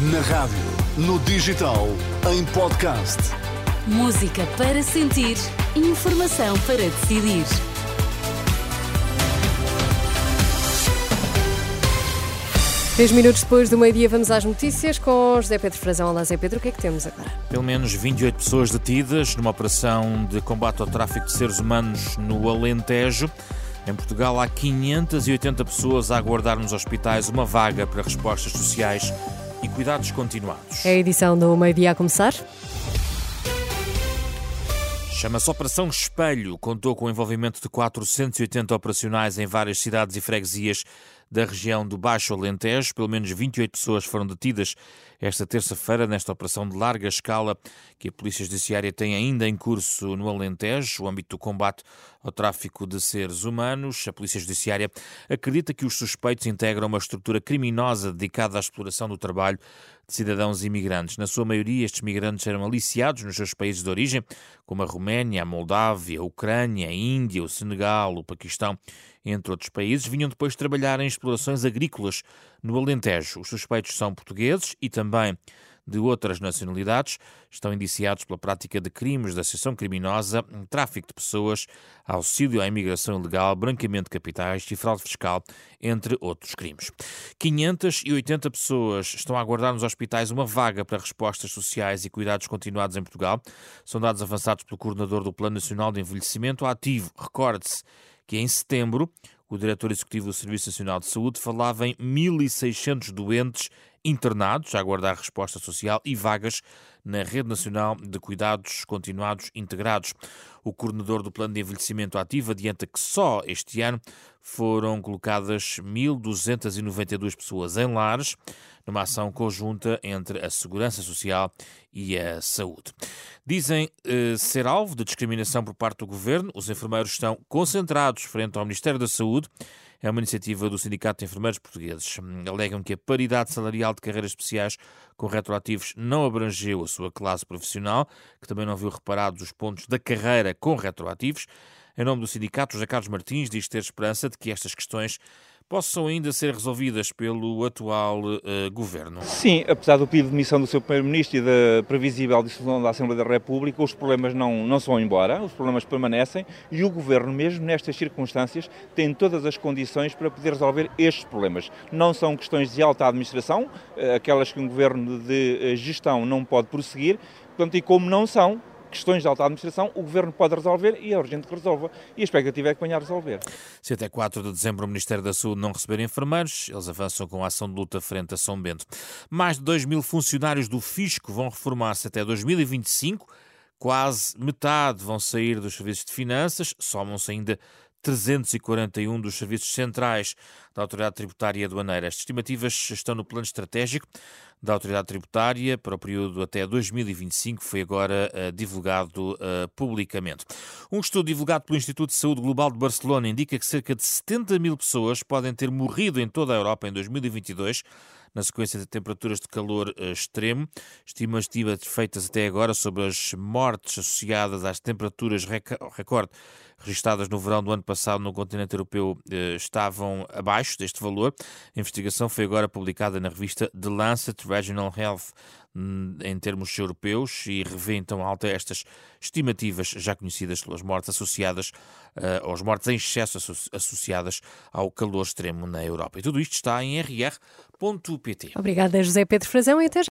Na rádio, no digital, em podcast. Música para sentir, informação para decidir. Três minutos depois do meio-dia vamos às notícias com José Pedro Frazão. Olá José Pedro, o que é que temos agora? Pelo menos 28 pessoas detidas numa operação de combate ao tráfico de seres humanos no Alentejo. Em Portugal há 580 pessoas a aguardar nos hospitais uma vaga para respostas sociais e cuidados continuados. É a edição do meio-dia a começar. Chama-se Operação Espelho. Contou com o envolvimento de 480 operacionais em várias cidades e freguesias da região do Baixo Alentejo. Pelo menos 28 pessoas foram detidas esta terça-feira nesta operação de larga escala que a Polícia Judiciária tem ainda em curso no Alentejo, o âmbito do combate ao tráfico de seres humanos. A Polícia Judiciária acredita que os suspeitos integram uma estrutura criminosa dedicada à exploração do trabalho de cidadãos imigrantes. Na sua maioria, estes migrantes eram aliciados nos seus países de origem, como a Roménia, a Moldávia, a Ucrânia, a Índia, o Senegal, o Paquistão, entre outros países. Vinham depois trabalhar em explorações agrícolas no Alentejo. Os suspeitos são portugueses e também de outras nacionalidades, estão indiciados pela prática de crimes de associação criminosa, tráfico de pessoas, auxílio à imigração ilegal, branqueamento de capitais e fraude fiscal, entre outros crimes. 580 pessoas estão a aguardar nos hospitais uma vaga para respostas sociais e cuidados continuados em Portugal. São dados avançados pelo coordenador do Plano Nacional de Envelhecimento Ativo. Recorde-se que em setembro o diretor executivo do Serviço Nacional de Saúde falava em 1.600 doentes internados a aguardar resposta social e vagas na Rede Nacional de Cuidados Continuados Integrados. O coordenador do Plano de Envelhecimento Ativo adianta que só este ano foram colocadas 1.292 pessoas em lares, numa ação conjunta entre a Segurança Social e a Saúde. Dizem eh, ser alvo de discriminação por parte do governo. Os enfermeiros estão concentrados frente ao Ministério da Saúde é uma iniciativa do Sindicato de Enfermeiros Portugueses. Alegam que a paridade salarial de carreiras especiais com retroativos não abrangeu a sua classe profissional, que também não viu reparados os pontos da carreira com retroativos. Em nome do sindicato, José Carlos Martins diz ter esperança de que estas questões possam ainda ser resolvidas pelo atual uh, governo. Sim, apesar do pedido de demissão do seu primeiro-ministro e da previsível dissolução da Assembleia da República, os problemas não, não embora, os problemas permanecem e o governo, mesmo nestas circunstâncias, tem todas as condições para poder resolver estes problemas. Não são questões de alta administração, eh, aquelas que um governo de gestão não pode prosseguir, portanto, e como não são, questões de alta administração, o Governo pode resolver e é urgente que resolva. E a expectativa é que venha a resolver. Se até 4 de dezembro o Ministério da Saúde não receber enfermeiros, eles avançam com a ação de luta frente a São Bento. Mais de 2 mil funcionários do Fisco vão reformar-se até 2025. Quase metade vão sair dos serviços de finanças, somam-se ainda 341 dos serviços centrais da Autoridade Tributária e Aduaneira. Estas estimativas estão no plano estratégico da Autoridade Tributária para o período até 2025, foi agora uh, divulgado uh, publicamente. Um estudo divulgado pelo Instituto de Saúde Global de Barcelona indica que cerca de 70 mil pessoas podem ter morrido em toda a Europa em 2022 na sequência de temperaturas de calor uh, extremo. Estimativas feitas até agora sobre as mortes associadas às temperaturas recorde registadas no verão do ano passado no continente europeu estavam abaixo deste valor. A investigação foi agora publicada na revista The Lancet Regional Health em termos europeus e revê então alta estas estimativas já conhecidas pelas mortes associadas uh, aos mortes em excesso associadas ao calor extremo na Europa. E tudo isto está em rr.pt. Obrigada, José Pedro Frazão, e até já.